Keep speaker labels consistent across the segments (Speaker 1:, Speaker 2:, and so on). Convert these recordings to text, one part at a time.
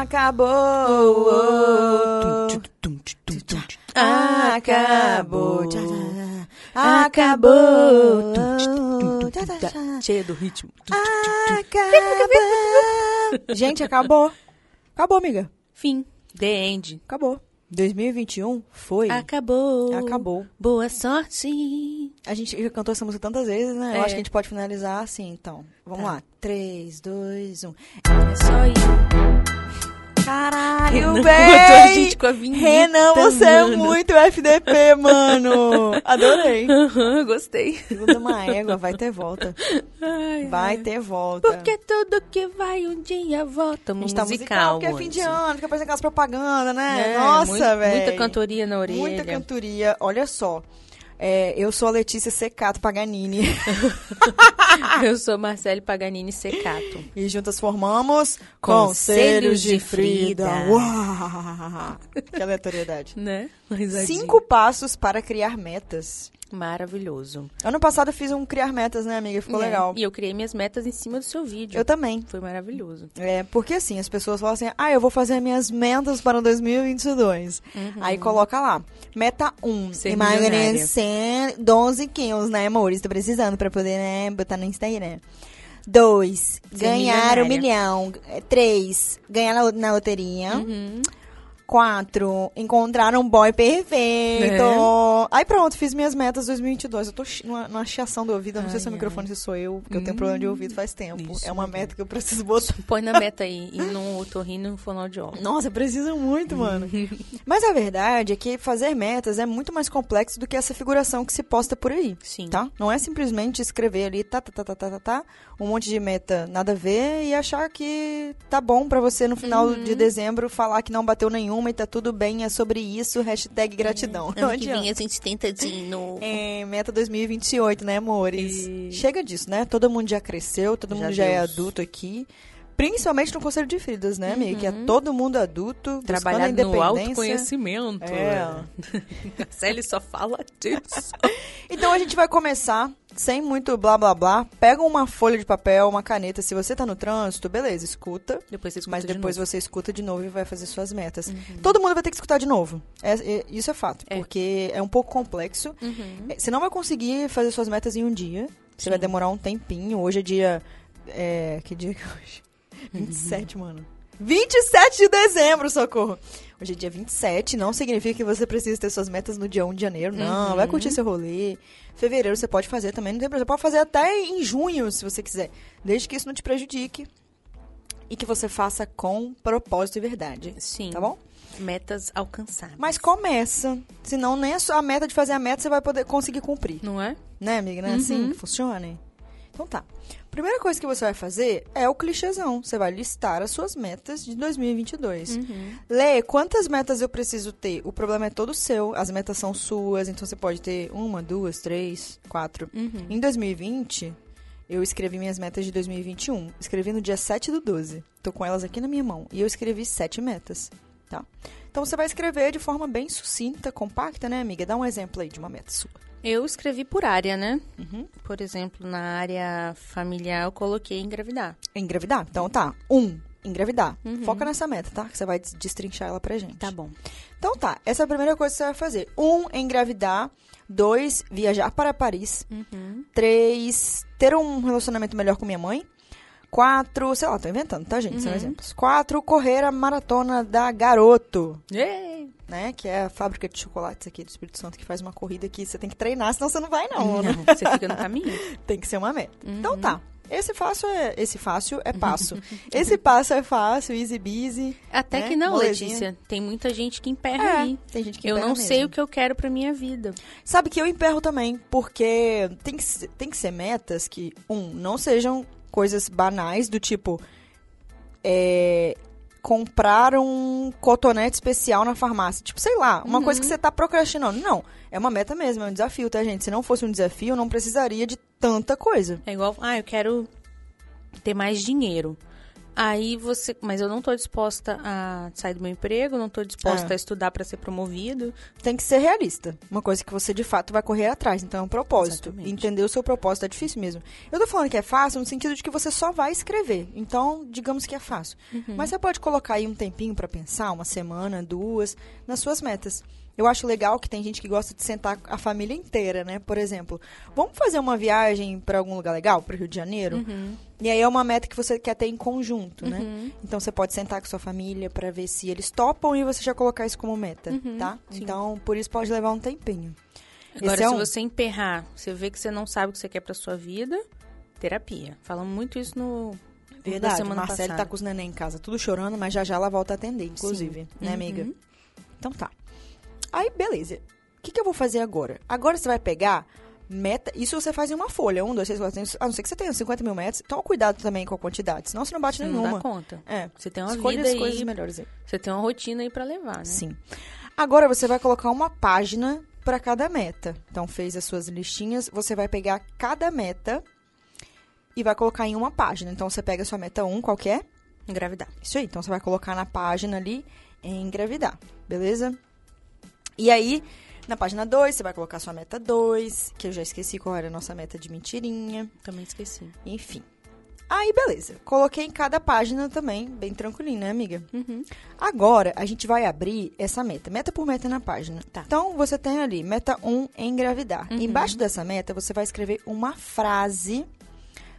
Speaker 1: Acabou. Acabou. Acabou.
Speaker 2: Cheia do ritmo.
Speaker 1: Acabou. Gente, acabou. Acabou, amiga.
Speaker 2: Fim. The end.
Speaker 1: Acabou. 2021 foi.
Speaker 2: Acabou.
Speaker 1: Acabou.
Speaker 2: Boa sorte.
Speaker 1: A gente já cantou essa música tantas vezes, né? Eu
Speaker 2: É.
Speaker 1: acho que a gente pode finalizar assim, então. Vamos
Speaker 2: Tá.
Speaker 1: lá. 3, 2, 1.
Speaker 2: É só isso.
Speaker 1: Caralho,
Speaker 2: botou a gente com a vinheta,
Speaker 1: Renan, você é
Speaker 2: mano.
Speaker 1: muito FDP, mano! Adorei.
Speaker 2: Aham, Gostei.
Speaker 1: Segunda uma égua, vai ter volta.
Speaker 2: Ai,
Speaker 1: Vai
Speaker 2: ai.
Speaker 1: ter volta.
Speaker 2: Porque tudo que vai um dia volta.
Speaker 1: a gente tá
Speaker 2: musical,
Speaker 1: musical, porque é fim de ano, fica parecendo aquelas propagandas, né?
Speaker 2: É,
Speaker 1: Nossa, velho.
Speaker 2: Muita cantoria na orelha.
Speaker 1: Muita cantoria. Olha só. É, eu sou a Letícia Secato Paganini.
Speaker 2: Eu sou Marcele Paganini Secato.
Speaker 1: E juntas formamos
Speaker 2: Conselhos
Speaker 1: Conselhos de
Speaker 2: de
Speaker 1: Frida.
Speaker 2: Frida.
Speaker 1: Uau! Que aleatoriedade.
Speaker 2: Né?
Speaker 1: Cinco passos para criar metas.
Speaker 2: Maravilhoso.
Speaker 1: Ano passado eu fiz um criar metas, né, amiga? Ficou
Speaker 2: É,
Speaker 1: legal.
Speaker 2: E eu criei minhas metas em cima do seu vídeo.
Speaker 1: Eu também.
Speaker 2: Foi maravilhoso.
Speaker 1: É, porque assim, as pessoas falam assim, ah, eu vou fazer minhas metas para 2022.
Speaker 2: Uhum.
Speaker 1: Aí coloca lá, meta 1,
Speaker 2: Ser
Speaker 1: emagrecer 12 quilos, né, amor? Estou precisando para poder, né, botar no Instagram. 2, ganhar um milhão. 3, ganhar na, na loteria.
Speaker 2: Uhum.
Speaker 1: 4, encontrar um boy perfeito.
Speaker 2: É.
Speaker 1: Aí pronto, fiz minhas metas 2022. Eu tô numa, numa chiação do ouvido. Eu não sei
Speaker 2: Ai,
Speaker 1: se é o microfone, se sou eu, porque eu tenho problema de ouvido faz tempo.
Speaker 2: Isso,
Speaker 1: é uma
Speaker 2: amiga.
Speaker 1: meta que eu preciso botar.
Speaker 2: Põe na meta aí. E no otorrino e no fonoaudiólogo.
Speaker 1: Nossa, precisa muito, mano. Mas a verdade é que fazer metas é muito mais complexo do que essa figuração que se posta por aí.
Speaker 2: Sim.
Speaker 1: Tá? Não é simplesmente escrever ali, tá, tá, tá, tá, tá, tá, tá, um monte de meta nada a ver e achar que tá bom pra você no final
Speaker 2: Uhum.
Speaker 1: de dezembro falar que não bateu nenhuma e tá tudo bem, é sobre isso, hashtag gratidão. Não
Speaker 2: Ano que
Speaker 1: adianta.
Speaker 2: vem a gente tenta de novo.
Speaker 1: É, meta 2028, né, amores?
Speaker 2: E-
Speaker 1: Chega disso, né? Todo mundo já cresceu, todo
Speaker 2: Já
Speaker 1: mundo já é
Speaker 2: Deus.
Speaker 1: adulto aqui. Principalmente no Conselho de Fridas, né, amiga? Que é todo mundo adulto,
Speaker 2: Trabalhar no autoconhecimento.
Speaker 1: É.
Speaker 2: A Célia só fala disso.
Speaker 1: Então a gente vai começar sem muito blá blá blá. Pega uma folha de papel, uma caneta. Se você tá no trânsito, beleza, escuta.
Speaker 2: Depois você escuta
Speaker 1: Mas
Speaker 2: de
Speaker 1: depois
Speaker 2: novo.
Speaker 1: você escuta de novo e vai fazer suas metas. Todo mundo vai ter que escutar de novo. É- é- isso é fato.
Speaker 2: É.
Speaker 1: Porque é um pouco complexo.
Speaker 2: Uhum.
Speaker 1: É, Você não vai conseguir fazer suas metas em um dia. Você vai demorar um tempinho. Hoje é dia. É, que dia que é hoje? 27, mano. 27 de dezembro, socorro! Hoje é dia 27, não significa que você precisa ter suas metas no dia 1 de janeiro, não.
Speaker 2: Uhum.
Speaker 1: Vai curtir seu rolê. Fevereiro você pode fazer também, não tem problema. Você pode fazer até em junho, se você quiser. Desde que isso não te prejudique. E que você faça com propósito e verdade.
Speaker 2: Sim.
Speaker 1: Tá bom?
Speaker 2: Metas alcançadas.
Speaker 1: Mas começa. Senão nem a meta de fazer a meta você vai poder conseguir cumprir.
Speaker 2: Não é?
Speaker 1: Né, amiga? Não é assim que funciona? Então tá. Primeira coisa que você vai fazer é o clichêzão. Você vai listar as suas metas de 2022. Lê quantas metas eu preciso ter. O problema é todo seu. As metas são suas. Então você pode ter uma, duas, três, quatro.
Speaker 2: Uhum.
Speaker 1: Em 2020, eu escrevi minhas metas de 2021. Escrevi no dia 7 do 12. Tô com elas aqui na minha mão. E eu escrevi sete metas. Tá? Então você vai escrever de forma bem sucinta, compacta, né, amiga? Dá um exemplo aí de uma meta sua.
Speaker 2: Eu escrevi por área, né?
Speaker 1: Uhum.
Speaker 2: Por exemplo, na área familiar eu coloquei engravidar.
Speaker 1: Engravidar. Então tá. Um, engravidar. Foca nessa meta, tá? Que você vai des- destrinchar ela pra gente.
Speaker 2: Tá bom.
Speaker 1: Então tá. Essa é a primeira coisa que você vai fazer. Um, engravidar. Dois, viajar para Paris.
Speaker 2: Uhum.
Speaker 1: Três, ter um relacionamento melhor com minha mãe. Quatro, sei lá, tô inventando, tá, gente? São exemplos. Quatro, correr a maratona da Garoto.
Speaker 2: Ei!
Speaker 1: Né? Que é a fábrica de chocolates aqui do Espírito Santo que faz uma corrida que você tem que treinar, senão você não vai, não. né?
Speaker 2: Não, você fica no caminho.
Speaker 1: Tem que ser uma meta. Então tá. Esse fácil é, esse fácil é passo. esse passo é fácil, easy busy.
Speaker 2: Até
Speaker 1: né?
Speaker 2: que não,
Speaker 1: Molezinha.
Speaker 2: Letícia. Tem muita gente que emperra
Speaker 1: É,
Speaker 2: aí.
Speaker 1: tem gente que
Speaker 2: Eu não sei
Speaker 1: mesmo.
Speaker 2: o que eu quero pra minha vida.
Speaker 1: Sabe que eu emperro também, porque tem que, tem que ser metas que, um, não sejam coisas banais, do tipo, é, comprar um cotonete especial na farmácia. Tipo, sei lá, uma coisa que você tá procrastinando. Não, é uma meta mesmo, é um desafio, tá, gente? Se não fosse um desafio, eu não precisaria de tanta coisa.
Speaker 2: É igual, ah, eu quero ter mais dinheiro. Aí você. Mas eu não tô disposta a sair do meu emprego, não tô disposta
Speaker 1: É.
Speaker 2: a estudar para ser promovido.
Speaker 1: Tem que ser realista. Uma coisa que você de fato vai correr atrás. Então é um propósito.
Speaker 2: Exatamente.
Speaker 1: Entender o seu propósito é difícil mesmo. Eu tô falando que é fácil no sentido de que você só vai escrever. Então, digamos que é fácil. Mas você pode colocar aí um tempinho pra pensar, uma semana, duas, nas suas metas. Eu acho legal que tem gente que gosta de sentar a família inteira, né? Por exemplo, vamos fazer uma viagem pra algum lugar legal, pro Rio de Janeiro? E aí é uma meta que você quer ter em conjunto, né? Então você pode sentar com sua família pra ver se eles topam e você já colocar isso como meta, tá?
Speaker 2: sim.
Speaker 1: Então, por isso pode levar um tempinho.
Speaker 2: Agora,
Speaker 1: Esse é
Speaker 2: se
Speaker 1: um-
Speaker 2: você emperrar, você vê que você não sabe o que você quer pra sua vida, terapia. Falamos muito isso no. da
Speaker 1: Verdade,
Speaker 2: semana
Speaker 1: Marcele
Speaker 2: passada.
Speaker 1: tá com os neném em casa, tudo chorando, mas já já ela volta a atender, inclusive, né,
Speaker 2: Uhum.
Speaker 1: amiga? Então tá. Aí, beleza. O que, que eu vou fazer agora? Agora você vai pegar meta. Isso você faz em uma folha. Um, dois, três, quatro, cinco. A não ser que você tenha 50 mil metros. Toma cuidado também com a quantidade, senão você não bate
Speaker 2: Você não
Speaker 1: nenhuma.
Speaker 2: dá conta.
Speaker 1: É.
Speaker 2: Você tem uma
Speaker 1: Escolha
Speaker 2: vida
Speaker 1: as coisas
Speaker 2: aí,
Speaker 1: melhores aí.
Speaker 2: você tem uma rotina aí pra levar, né?
Speaker 1: Sim. Agora você vai colocar uma página para cada meta. Então, fez as suas listinhas, você vai pegar cada meta e vai colocar em uma página. Então, você pega a sua meta 1, qual que é?
Speaker 2: Engravidar.
Speaker 1: Isso aí. Então, você vai colocar na página ali engravidar, beleza? E aí, na página 2, você vai colocar sua meta 2, que eu já esqueci qual era a nossa meta de mentirinha.
Speaker 2: Também esqueci.
Speaker 1: Enfim. Aí, beleza. Coloquei em cada página também, bem tranquilinho, né, amiga?
Speaker 2: Uhum.
Speaker 1: Agora, a gente vai abrir essa meta, meta por meta na página.
Speaker 2: Tá.
Speaker 1: Então, você tem ali, meta 1, engravidar.
Speaker 2: Uhum.
Speaker 1: Embaixo dessa meta, você vai escrever uma frase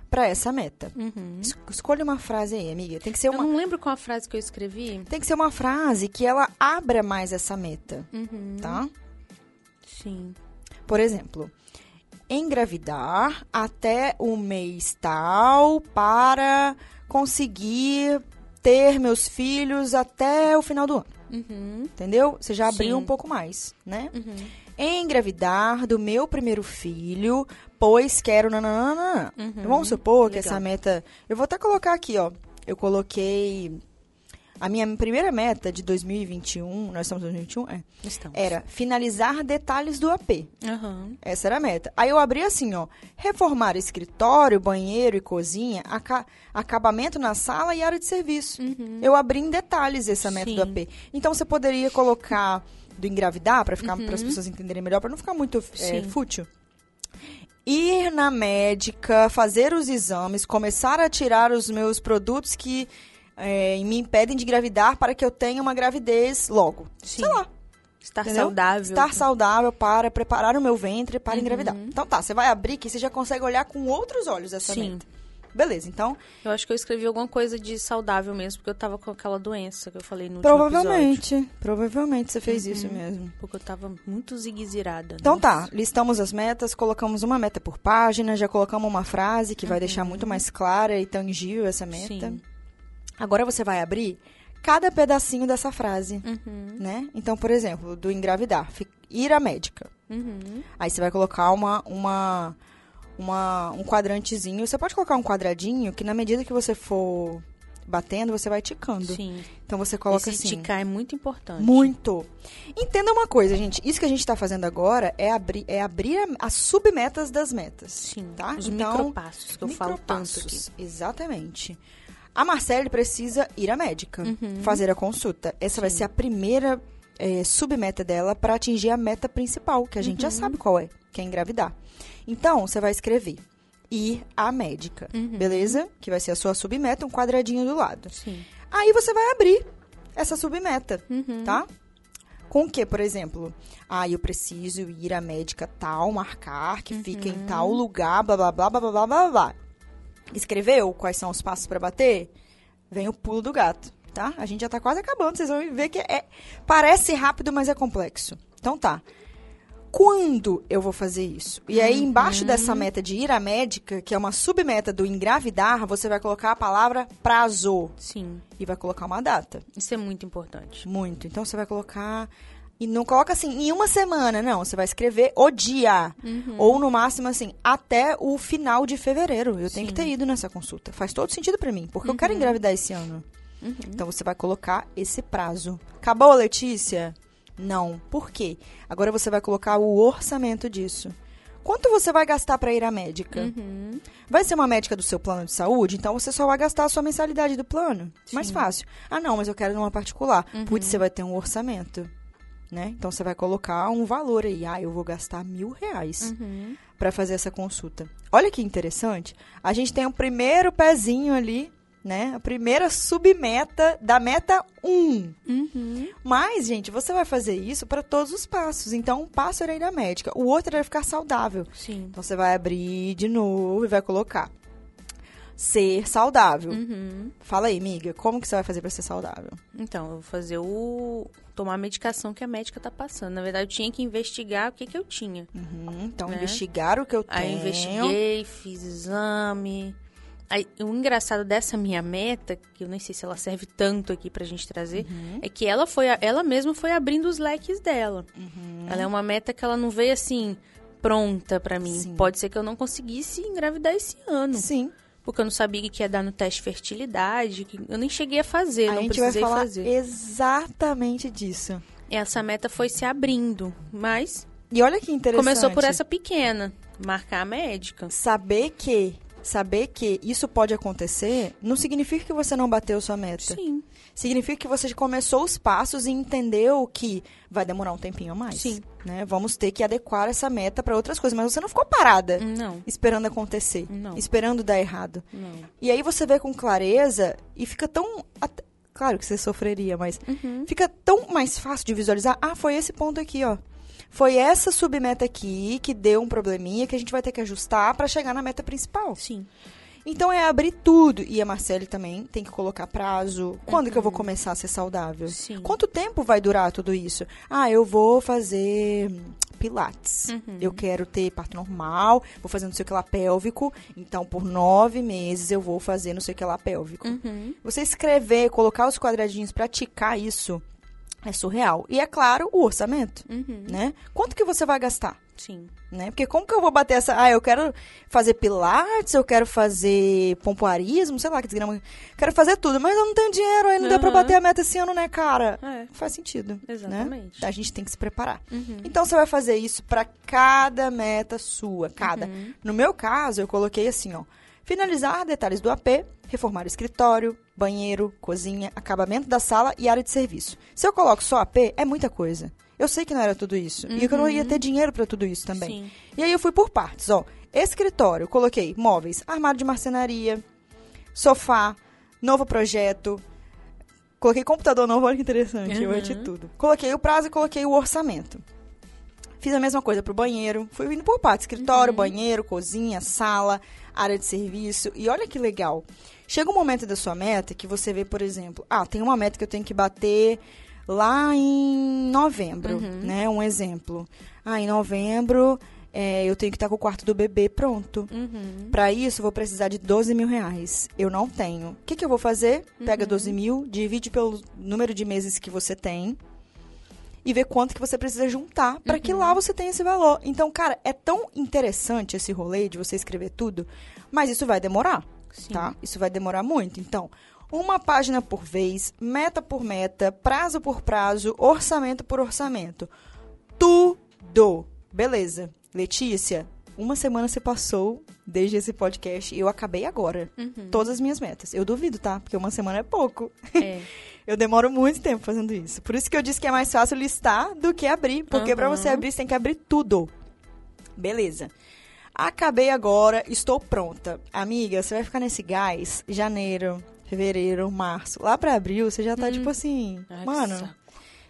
Speaker 1: para essa meta.
Speaker 2: Uhum.
Speaker 1: Es- Escolha uma frase aí, amiga. Tem que ser
Speaker 2: Eu
Speaker 1: uma,
Speaker 2: não lembro qual a frase que eu escrevi.
Speaker 1: tem que ser uma frase que ela abra mais essa meta,
Speaker 2: Uhum.
Speaker 1: tá?
Speaker 2: Sim.
Speaker 1: Por exemplo, engravidar até o mês tal para conseguir ter meus filhos até o final do ano.
Speaker 2: Uhum.
Speaker 1: Entendeu? Você já abriu
Speaker 2: Sim.
Speaker 1: um pouco mais, né?
Speaker 2: Uhum.
Speaker 1: Engravidar do meu primeiro filho, pois quero nananana.
Speaker 2: Uhum.
Speaker 1: Vamos supor que
Speaker 2: Legal.
Speaker 1: essa meta. Eu vou até colocar aqui, ó. Eu coloquei. A minha primeira meta de 2021, nós estamos em 2021? É.
Speaker 2: Estamos.
Speaker 1: Era finalizar detalhes do AP.
Speaker 2: Aham.
Speaker 1: Essa era a meta. Aí eu abri assim, ó. Reformar escritório, banheiro e cozinha, aca- acabamento na sala e área de serviço. Eu abri em detalhes essa meta do
Speaker 2: Sim.
Speaker 1: AP. Então você poderia colocar do engravidar para ficar para as pessoas entenderem melhor, para não ficar muito é, fútil. Ir na médica, fazer os exames, começar a tirar os meus produtos que é, me impedem de engravidar para que eu tenha uma gravidez logo.
Speaker 2: Sim.
Speaker 1: Sei lá.
Speaker 2: Estar
Speaker 1: Entendeu?
Speaker 2: saudável.
Speaker 1: Estar saudável para preparar o meu ventre para engravidar. Então tá, você vai abrir que você já consegue olhar com outros olhos essa
Speaker 2: Sim.
Speaker 1: meta. Beleza, então,
Speaker 2: Eu acho que eu escrevi alguma coisa de saudável mesmo, porque eu tava com aquela doença que eu falei no último episódio.
Speaker 1: provavelmente, provavelmente você fez isso mesmo.
Speaker 2: Porque eu tava muito ziguezirada.
Speaker 1: Então tá, listamos as metas, colocamos uma meta por página, já colocamos uma frase que vai deixar muito mais clara e tangível essa meta.
Speaker 2: Sim.
Speaker 1: Agora você vai abrir cada pedacinho dessa frase,
Speaker 2: Uhum.
Speaker 1: né? Então, por exemplo, do engravidar, ir à médica.
Speaker 2: Uhum.
Speaker 1: Aí você vai colocar uma, uma, uma, um quadrantezinho. Você pode colocar um quadradinho que na medida que você for batendo, você vai ticando.
Speaker 2: Sim.
Speaker 1: Então você coloca
Speaker 2: Esse
Speaker 1: assim.
Speaker 2: esticar é muito importante.
Speaker 1: Muito. Entenda uma coisa, gente. Isso que a gente está fazendo agora é abrir, é abrir as submetas das metas.
Speaker 2: Sim.
Speaker 1: Tá?
Speaker 2: Os
Speaker 1: Então,
Speaker 2: micropassos que eu falo tanto aqui.
Speaker 1: Micropassos, Exatamente. A Marcele precisa ir à médica,
Speaker 2: uhum.
Speaker 1: fazer a consulta. Essa Sim. vai ser a primeira é, submeta dela para atingir a meta principal, que a gente
Speaker 2: uhum.
Speaker 1: já sabe qual é, que é engravidar. Então, você vai escrever ir à médica,
Speaker 2: uhum.
Speaker 1: beleza? Que vai ser a sua submeta, um quadradinho do lado.
Speaker 2: Sim.
Speaker 1: Aí você vai abrir essa submeta,
Speaker 2: uhum.
Speaker 1: tá? Com o que, por exemplo? Ah, eu preciso ir à médica tal, marcar que fica em uhum. tal lugar, blá blá blá blá blá blá blá. Escreveu quais são os passos para bater? Vem o pulo do gato, tá? A gente já tá quase acabando, vocês vão ver que é parece rápido, mas é complexo. Então tá. Quando eu vou fazer isso? E aí, embaixo dessa meta de ir à médica, que é uma submeta do engravidar, você vai colocar a palavra prazo
Speaker 2: Sim.
Speaker 1: e vai colocar uma data.
Speaker 2: Isso é muito importante.
Speaker 1: Muito. Então você vai colocar. E não coloca assim, em uma semana, não. Você vai escrever o dia. Ou no máximo, assim, até o final de fevereiro. Eu tenho que ter ido nessa consulta. Faz todo sentido pra mim, porque eu quero engravidar esse ano. Então você vai colocar esse prazo. Acabou, Letícia? Não. Por quê? Agora você vai colocar o orçamento disso. Quanto você vai gastar pra ir à médica? Vai ser uma médica do seu plano de saúde, então você só vai gastar a sua mensalidade do plano. Mais
Speaker 2: Sim.
Speaker 1: fácil. Ah, não, mas eu quero numa particular.
Speaker 2: Uhum.
Speaker 1: Putz, você vai ter um orçamento. Né? Então você vai colocar um valor aí. Ah, eu vou gastar mil reais
Speaker 2: Uhum.
Speaker 1: para fazer essa consulta. Olha que interessante. A gente tem o primeiro pezinho ali, né? A primeira submeta da meta 1.
Speaker 2: Uhum.
Speaker 1: Mas, gente, você vai fazer isso para todos os passos. Então, um passo era ir na médica, o outro era ficar saudável.
Speaker 2: Sim.
Speaker 1: Então, você vai abrir de novo e vai colocar ser saudável.
Speaker 2: Uhum.
Speaker 1: Fala aí, amiga, como que você vai fazer para ser saudável?
Speaker 2: Então, eu vou fazer o. tomar a medicação que a médica tá passando. Na verdade, eu tinha que investigar o que, que eu tinha.
Speaker 1: Uhum, então,
Speaker 2: Né?
Speaker 1: investigar o que eu tenho.
Speaker 2: Aí eu investiguei, fiz exame. Aí, o engraçado dessa minha meta, que eu nem sei se ela serve tanto aqui pra gente trazer,
Speaker 1: Uhum.
Speaker 2: é que ela foi, ela mesma foi abrindo os leques dela.
Speaker 1: Uhum.
Speaker 2: Ela é uma meta que ela não veio assim pronta pra mim.
Speaker 1: Sim.
Speaker 2: Pode ser que eu não conseguisse engravidar esse ano,
Speaker 1: Sim.
Speaker 2: Porque eu não sabia que ia dar no teste de fertilidade, que eu nem cheguei a fazer,
Speaker 1: a
Speaker 2: não
Speaker 1: gente vai
Speaker 2: precisei
Speaker 1: falar
Speaker 2: fazer.
Speaker 1: exatamente disso.
Speaker 2: Essa meta foi se abrindo, mas
Speaker 1: E olha que interessante.
Speaker 2: começou por essa pequena, marcar a médica.
Speaker 1: Saber que, saber que isso pode acontecer não significa que você não bateu sua meta.
Speaker 2: Sim.
Speaker 1: Significa que você começou os passos e entendeu que vai demorar um tempinho a mais.
Speaker 2: Sim.
Speaker 1: Né? Vamos ter que adequar essa meta para outras coisas, mas você não ficou parada
Speaker 2: Não,
Speaker 1: esperando acontecer,
Speaker 2: Não.
Speaker 1: esperando dar errado.
Speaker 2: não.
Speaker 1: E aí você vê com clareza e fica tão claro que você sofreria, mas
Speaker 2: Uhum.
Speaker 1: fica tão mais fácil de visualizar. Ah, foi esse ponto aqui, ó. Foi essa submeta aqui que deu um probleminha que a gente vai ter que ajustar para chegar na meta principal.
Speaker 2: Sim.
Speaker 1: Então é abrir tudo. E a Marcele também tem que colocar prazo. Quando que eu vou começar a ser saudável?
Speaker 2: Sim.
Speaker 1: Quanto tempo vai durar tudo isso? Ah, eu vou fazer hum, pilates.
Speaker 2: Uhum.
Speaker 1: Eu quero ter parto normal, vou fazer não sei o que lá pélvico. Então, por nove meses eu vou fazer não sei o que lá pélvico.
Speaker 2: Uhum.
Speaker 1: Você escrever, colocar os quadradinhos pra ticar isso é surreal. E é claro, o orçamento,
Speaker 2: Uhum.
Speaker 1: né? Quanto que você vai gastar?
Speaker 2: Sim.
Speaker 1: Né? Porque como que eu vou bater essa. Ah, eu quero fazer pilates, eu quero fazer pompoarismo, sei lá que desgrama. Quero fazer tudo, mas eu não tenho dinheiro, aí não deu pra bater a meta esse ano, né, cara?
Speaker 2: É.
Speaker 1: Faz sentido. Né?
Speaker 2: Exatamente.
Speaker 1: A gente tem que se preparar.
Speaker 2: Uhum.
Speaker 1: Então você vai fazer isso pra cada meta sua, cada.
Speaker 2: Uhum.
Speaker 1: No meu caso, eu coloquei assim, ó. Finalizar detalhes do AP, reformar o escritório, banheiro, cozinha, acabamento da sala e área de serviço. Se eu coloco só AP, é muita coisa. Eu sei que não era tudo isso. E que eu não ia ter dinheiro pra tudo isso também.
Speaker 2: Sim.
Speaker 1: E aí eu fui por partes, ó. Escritório, eu coloquei móveis, armário de marcenaria, sofá, novo projeto. Coloquei computador novo, olha que interessante, eu
Speaker 2: Uhum.
Speaker 1: meti tudo. Coloquei o prazo e coloquei o orçamento. Fiz a mesma coisa pro banheiro. Fui indo por partes. Escritório, banheiro, cozinha, sala, área de serviço. E olha que legal. Chega um momento da sua meta que você vê, por exemplo, ah, tem uma meta que eu tenho que bater lá em novembro, né? Um exemplo. Ah, em novembro é, eu tenho que estar com o quarto do bebê pronto.
Speaker 2: Uhum.
Speaker 1: Para isso, eu vou precisar de 12 mil reais. Eu não tenho. O que, que eu vou fazer? Pega 12 mil, divide pelo número de meses que você tem e vê quanto que você precisa juntar para que lá você tenha esse valor. Então, cara, é tão interessante esse rolê de você escrever tudo, mas isso vai demorar,
Speaker 2: Sim.
Speaker 1: tá? Isso vai demorar muito. Então, uma página por vez, meta por meta, prazo por prazo, orçamento por orçamento. Tudo. Beleza. Letícia, uma semana se passou desde esse podcast e eu acabei agora.
Speaker 2: Uhum.
Speaker 1: Todas as minhas metas. Eu duvido, tá? Porque uma semana é pouco.
Speaker 2: É.
Speaker 1: Eu demoro muito tempo fazendo isso. Por isso que eu disse que é mais fácil listar do que abrir. Porque pra
Speaker 2: Uhum.
Speaker 1: você abrir, você tem que abrir tudo. Beleza. Acabei agora, estou pronta. Amiga, você vai ficar nesse gás janeiro, fevereiro, março. Lá pra abril, você já tá tipo assim.
Speaker 2: Uhum. Que
Speaker 1: mano,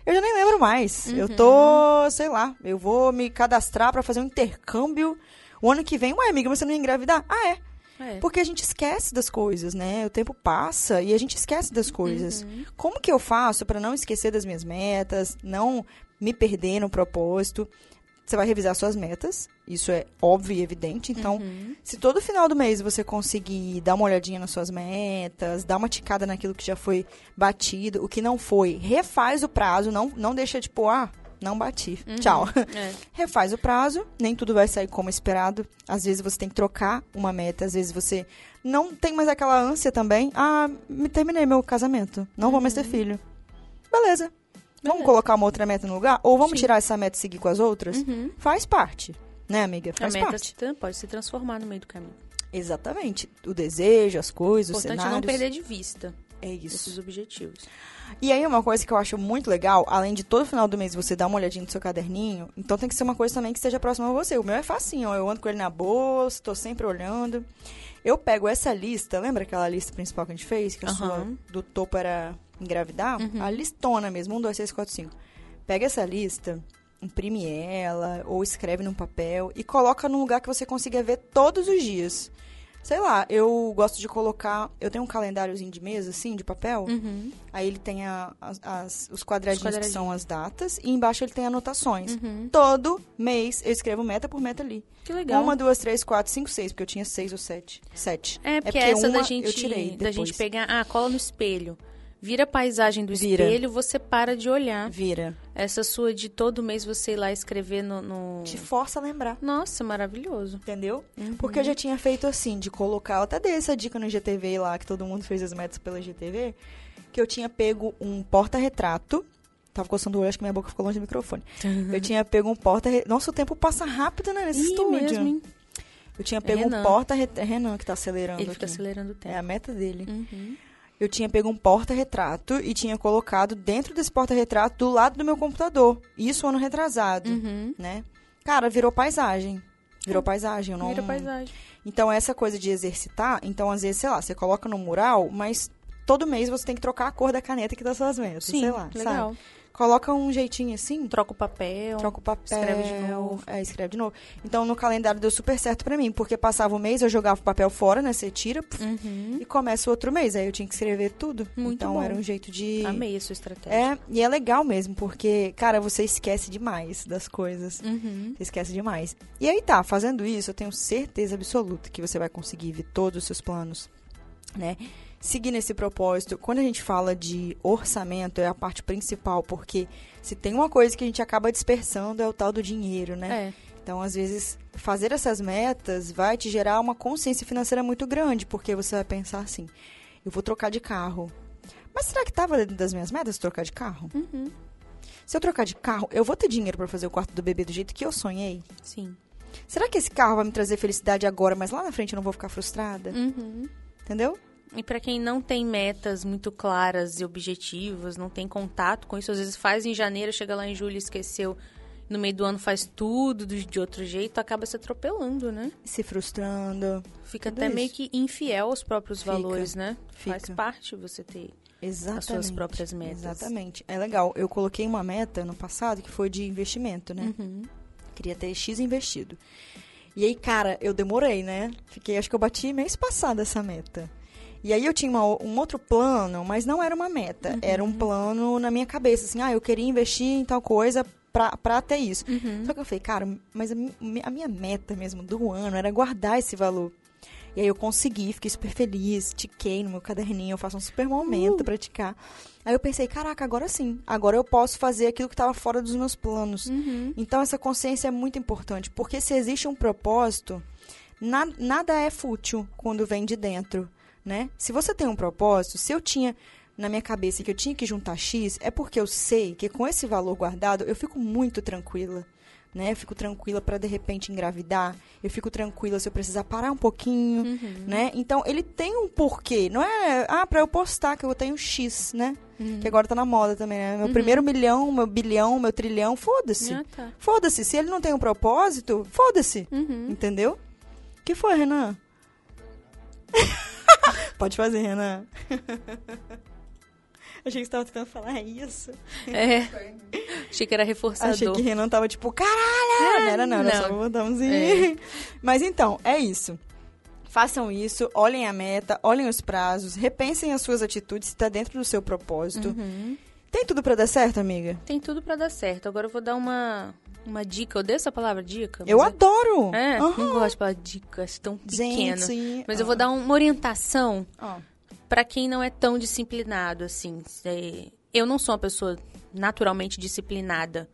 Speaker 1: eu já nem lembro mais. Eu
Speaker 2: Uhum.
Speaker 1: tô, sei lá, eu vou me cadastrar pra fazer um intercâmbio. O ano que vem, ué, amiga, você não ia engravidar? Ah, é.
Speaker 2: É.
Speaker 1: Porque a gente esquece das coisas, né? O tempo passa e a gente esquece das coisas.
Speaker 2: Uhum.
Speaker 1: Como que eu faço para não esquecer das minhas metas, não me perder no propósito? Você vai revisar suas metas, isso é óbvio e evidente. Então,
Speaker 2: Uhum.
Speaker 1: se todo final do mês você conseguir dar uma olhadinha nas suas metas, dar uma ticada naquilo que já foi batido, o que não foi, refaz o prazo, não, não deixa tipo, ah, não bati, tchau.
Speaker 2: É.
Speaker 1: Refaz o prazo, nem tudo vai sair como esperado. Às vezes você tem que trocar uma meta, às vezes você não tem mais aquela ânsia também. Ah, me terminei meu casamento, não vou mais ter filho. Beleza. Vamos
Speaker 2: Beleza.
Speaker 1: colocar uma outra meta no lugar? Ou vamos
Speaker 2: Sim.
Speaker 1: tirar essa meta e seguir com as outras?
Speaker 2: Uhum.
Speaker 1: Faz parte, né, amiga?
Speaker 2: A
Speaker 1: Faz
Speaker 2: meta
Speaker 1: parte.
Speaker 2: se pode se transformar no meio do caminho.
Speaker 1: Exatamente. O desejo, as coisas, os
Speaker 2: Importante
Speaker 1: cenários.
Speaker 2: não perder de vista
Speaker 1: É isso.
Speaker 2: esses objetivos.
Speaker 1: E aí, uma coisa que eu acho muito legal, além de todo final do mês você dar uma olhadinha no seu caderninho, então tem que ser uma coisa também que esteja próxima a você. O meu é facinho, ó, eu ando com ele na bolsa, tô sempre olhando. Eu pego essa lista, lembra aquela lista principal que a gente fez? Que a sua
Speaker 2: Aham.
Speaker 1: do topo era engravidar?
Speaker 2: Uhum.
Speaker 1: A listona mesmo, 1, 2, 3, 4, 5. Pega essa lista, imprime ela, ou escreve num papel e coloca num lugar que você consiga ver todos os dias. Sei lá, eu gosto de colocar. Eu tenho um calendáriozinho de mesa, assim, de papel.
Speaker 2: Uhum.
Speaker 1: Aí ele tem a- as- as- os quadradinhos que
Speaker 2: quadradinhos.
Speaker 1: são as datas e embaixo ele tem anotações.
Speaker 2: Uhum.
Speaker 1: Todo mês eu escrevo meta por meta ali.
Speaker 2: Que legal.
Speaker 1: Uma, duas, três, quatro, cinco, seis, porque eu tinha seis ou sete. Sete.
Speaker 2: É, porque, essa da gente,
Speaker 1: eu tirei
Speaker 2: da
Speaker 1: depois.
Speaker 2: gente pegar, ah, cola no espelho. Vira a paisagem do
Speaker 1: Vira.
Speaker 2: espelho, você para de olhar.
Speaker 1: Vira.
Speaker 2: Essa sua de todo mês você ir lá escrever no. no-
Speaker 1: Te força a lembrar.
Speaker 2: Nossa, maravilhoso.
Speaker 1: Entendeu?
Speaker 2: Uhum.
Speaker 1: Porque eu já tinha feito assim, de colocar, eu até dei essa dica no GTV lá, que todo mundo fez as metas pela GTV, que eu tinha pego um porta-retrato. Tava coçando o olho, acho que minha boca ficou longe do microfone. Eu tinha pego um porta Nossa, o tempo passa rápido, né, nesse
Speaker 2: Ih,
Speaker 1: estúdio.
Speaker 2: mesmo, hein?
Speaker 1: Eu tinha pego
Speaker 2: Renan.
Speaker 1: um porta-retrato. Renan que tá acelerando
Speaker 2: Ele fica
Speaker 1: aqui.
Speaker 2: acelerando o tempo.
Speaker 1: É a meta dele.
Speaker 2: Uhum.
Speaker 1: Eu tinha pego um porta-retrato e tinha colocado dentro desse porta-retrato do lado do meu computador. Isso ano retrasado,
Speaker 2: Uhum.
Speaker 1: né? Cara, virou paisagem. Virou paisagem. Eu não...
Speaker 2: Vira paisagem.
Speaker 1: Então, essa coisa de exercitar, então, às vezes, sei lá, você coloca no mural, mas todo mês você tem que trocar a cor da caneta que dá suas metas,
Speaker 2: Sim,
Speaker 1: sei lá,
Speaker 2: legal.
Speaker 1: sabe? Coloca um jeitinho assim,
Speaker 2: Troca o papel.
Speaker 1: troca o papel.
Speaker 2: escreve de novo.
Speaker 1: É, escreve de novo. Então, no calendário deu super certo pra mim, porque passava o mês, eu jogava o papel fora, né? Você tira
Speaker 2: Uhum.
Speaker 1: e começa o outro mês. Aí eu tinha que escrever tudo.
Speaker 2: Muito
Speaker 1: então,
Speaker 2: bom.
Speaker 1: era um jeito de...
Speaker 2: Amei a sua estratégia.
Speaker 1: É, e é legal mesmo, porque, cara, você esquece demais das coisas.
Speaker 2: Uhum.
Speaker 1: Você esquece demais. E aí tá, fazendo isso, eu tenho certeza absoluta que você vai conseguir ver todos os seus planos, né? Seguir nesse propósito. Quando a gente fala de orçamento, é a parte principal, porque se tem uma coisa que a gente acaba dispersando é o tal do dinheiro, né?
Speaker 2: É.
Speaker 1: Então, às vezes, fazer essas metas vai te gerar uma consciência financeira muito grande, porque você vai pensar assim: eu vou trocar de carro. Mas será que estava dentro das minhas metas trocar de carro?
Speaker 2: Uhum.
Speaker 1: Se eu trocar de carro, eu vou ter dinheiro para fazer o quarto do bebê do jeito que eu sonhei?
Speaker 2: Sim.
Speaker 1: Será que esse carro vai me trazer felicidade agora, mas lá na frente eu não vou ficar frustrada?
Speaker 2: Uhum.
Speaker 1: Entendeu?
Speaker 2: E pra quem não tem metas muito claras e objetivos, não tem contato com isso, às vezes faz em janeiro, chega lá em julho e esqueceu. No meio do ano faz tudo do- de outro jeito, acaba se atropelando, né?
Speaker 1: Se frustrando.
Speaker 2: Fica até
Speaker 1: isso.
Speaker 2: meio que infiel aos próprios
Speaker 1: Fica,
Speaker 2: valores, né? Faz
Speaker 1: fica.
Speaker 2: parte você ter.
Speaker 1: Exatamente.
Speaker 2: suas próprias metas.
Speaker 1: Exatamente. É legal. Eu coloquei uma meta no passado que foi de investimento, né?
Speaker 2: Uhum.
Speaker 1: Queria ter X investido. E aí, cara, eu demorei, né? Fiquei, acho que eu bati mês passado essa meta. E aí eu tinha uma- um outro plano, mas não era uma meta. Era um plano na minha cabeça, assim, ah, eu queria investir em tal coisa pra, pra ter isso.
Speaker 2: Uhum.
Speaker 1: Só que eu falei, cara, mas a, a minha meta mesmo do ano era guardar esse valor. E aí eu consegui, fiquei super feliz, tiquei no meu caderninho, eu faço um super momento pra ticar. Aí eu pensei, caraca, agora sim, agora eu posso fazer aquilo que estava fora dos meus planos.
Speaker 2: Uhum.
Speaker 1: Então essa consciência é muito importante, porque se existe um propósito, na- nada é fútil quando vem de dentro, né? Se você tem um propósito, se eu tinha na minha cabeça que eu tinha que juntar X, é porque eu sei que com esse valor guardado eu fico muito tranquila. Né? Eu fico tranquila para de repente engravidar. Eu fico tranquila se eu precisar parar um pouquinho,
Speaker 2: Uhum.
Speaker 1: né? Então ele tem um porquê. Não é, ah, para eu postar que eu tenho X, né?
Speaker 2: Uhum.
Speaker 1: Que agora tá na moda também, né? Meu primeiro milhão, meu bilhão, meu trilhão, foda-se.
Speaker 2: Ah, tá.
Speaker 1: Foda-se, se ele não tem um propósito, foda-se.
Speaker 2: Uhum.
Speaker 1: Entendeu? que foi, Renan? Pode fazer, Renan. Achei que você tava tentando falar isso.
Speaker 2: É. Achei que era reforçador.
Speaker 1: Achei que Renan tava tipo, caralho! Não era não, era só
Speaker 2: não.
Speaker 1: um botãozinho. Mas então, é isso. Façam isso, olhem a meta, olhem os prazos, repensem as suas atitudes se tá dentro do seu propósito.
Speaker 2: Uhum.
Speaker 1: Tem tudo pra dar certo, amiga?
Speaker 2: Tem tudo pra dar certo. Agora eu vou dar uma, uma dica. Eu dei essa palavra dica?
Speaker 1: Eu
Speaker 2: mas
Speaker 1: adoro!
Speaker 2: É,
Speaker 1: Aham.
Speaker 2: não gosto de falar dicas tão pequeno.
Speaker 1: Gente,
Speaker 2: Mas eu vou dar uma orientação
Speaker 1: Ó,
Speaker 2: pra quem não é tão disciplinado assim. É, Eu não sou uma pessoa naturalmente disciplinada.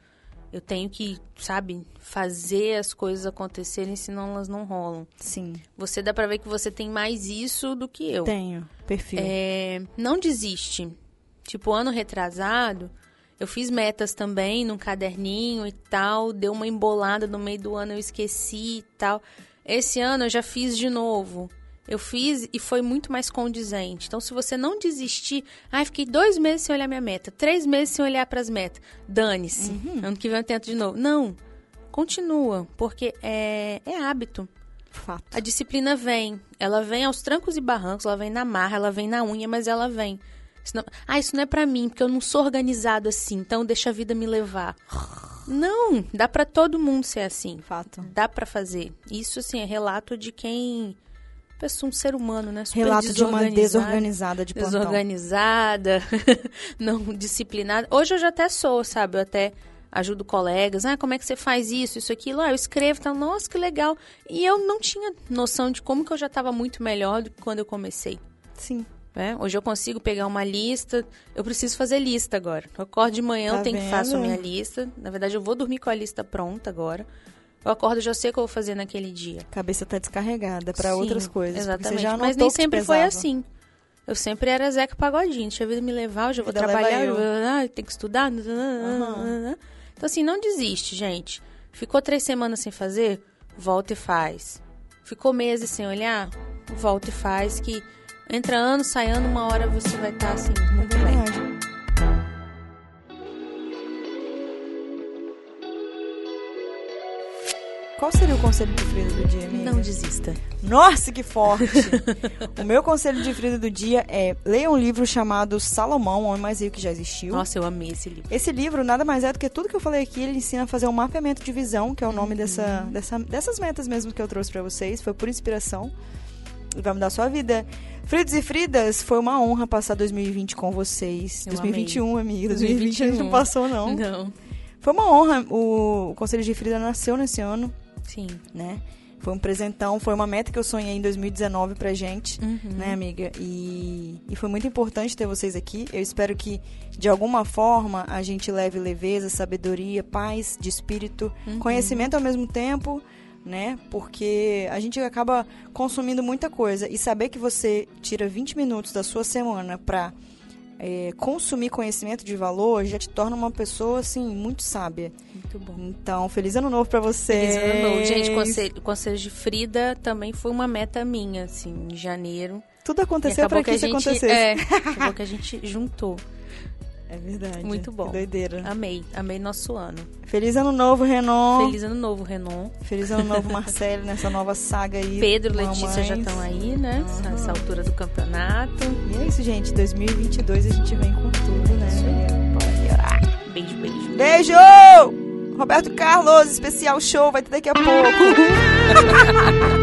Speaker 2: Eu tenho que, sabe, fazer as coisas acontecerem, senão elas não rolam.
Speaker 1: sim,
Speaker 2: Você dá pra ver que você tem mais isso do que eu.
Speaker 1: tenho. Perfil.
Speaker 2: É, não desiste. Tipo, ano retrasado, eu fiz metas também num caderninho e tal, deu uma embolada no meio do ano, eu esqueci e tal. Esse ano eu já fiz de novo. Eu fiz e foi muito mais condizente. Então, se você não desistir, ai, fiquei dois meses sem olhar minha meta, três meses sem olhar para as metas, dane-se. Uhum. Ano que vem eu tento de novo. Não, continua, porque é, é hábito.
Speaker 1: Fato.
Speaker 2: A disciplina vem. Ela vem aos trancos e barrancos, ela vem na marra, ela vem na unha, mas ela vem. Senão, ah, isso não é para mim, porque eu não sou organizado assim, então deixa a vida me levar. Não, dá para todo mundo ser assim.
Speaker 1: Fato.
Speaker 2: Dá para fazer. Isso assim é relato de quem pessoa, um ser humano, né? Super
Speaker 1: Relato de uma desorganizada de
Speaker 2: plantão. Desorganizada, não disciplinada. Hoje eu já até sou, sabe? Eu até ajudo colegas. Ah, como é que você faz isso, isso, aquilo? Ah, eu escrevo, tá? Nossa, que legal. E eu não tinha noção de como que eu já estava muito melhor do que quando eu comecei.
Speaker 1: Sim.
Speaker 2: É, hoje eu consigo pegar uma lista. Eu preciso fazer lista agora. Eu acordo de manhã, tá eu tenho vendo? que faço a minha lista. Na verdade, eu vou dormir com a lista pronta agora. Eu acordo já sei o que eu vou fazer naquele dia.
Speaker 1: A cabeça tá descarregada para outras coisas.
Speaker 2: Exatamente. Mas nem sempre foi assim. Eu sempre era Zeca Pagodinho. Deixa a vida me levar, eu já vou trabalhar, eu. Ah, tem que estudar. Uhum. Então, assim, não desiste, gente. Ficou três semanas sem fazer? Volta e faz. Ficou meses sem olhar? Volta e faz, que entra ano, sai ano, uma hora você vai estar tá, assim, muito é bem.
Speaker 1: Qual seria o conselho de Frida do dia, amiga?
Speaker 2: Não desista.
Speaker 1: Nossa, que forte! o meu conselho de Frida do dia é leia um livro chamado Salomão, o homem mais rico que já existiu.
Speaker 2: Nossa, eu amei esse livro.
Speaker 1: Esse livro nada mais é do que tudo que eu falei aqui, ele ensina a fazer um mapeamento de visão, que é o nome uhum. dessa, dessa, dessas metas mesmo que eu trouxe para vocês. Foi por inspiração. E vai mudar a sua vida. Fridos e Fridas, foi uma honra passar 2020 com vocês. Eu 2021, amei. amiga. 2020 2021. não passou, não.
Speaker 2: Não.
Speaker 1: Foi uma honra. O Conselho de Frida nasceu nesse ano.
Speaker 2: Sim.
Speaker 1: Né? Foi um presentão, foi uma meta que eu sonhei em 2019 pra gente, uhum. né, amiga? E, e foi muito importante ter vocês aqui. Eu espero que, de alguma forma, a gente leve leveza, sabedoria, paz de espírito, uhum. conhecimento ao mesmo tempo, né? Porque a gente acaba consumindo muita coisa. E saber que você tira 20 minutos da sua semana pra é, consumir conhecimento de valor já te torna uma pessoa, assim, muito sábia.
Speaker 2: Muito bom.
Speaker 1: Então, feliz ano novo para você.
Speaker 2: Feliz ano novo. Gente, conselho, conselho de Frida também foi uma meta minha, assim, em janeiro.
Speaker 1: Tudo aconteceu para que, que isso gente, acontecesse.
Speaker 2: É, acabou que a gente juntou.
Speaker 1: É verdade.
Speaker 2: Muito bom.
Speaker 1: Que doideira.
Speaker 2: Amei. Amei nosso ano.
Speaker 1: Feliz ano novo, Renan.
Speaker 2: Feliz ano novo, Renan.
Speaker 1: Feliz ano novo, Marcelo, nessa nova saga aí.
Speaker 2: Pedro e Letícia já estão aí, né? Uhum. Nessa altura do campeonato.
Speaker 1: E é isso, gente. 2022 a gente vem com tudo, né?
Speaker 2: Beijo, beijo.
Speaker 1: Beijo! Roberto Carlos, especial show, vai ter daqui a pouco.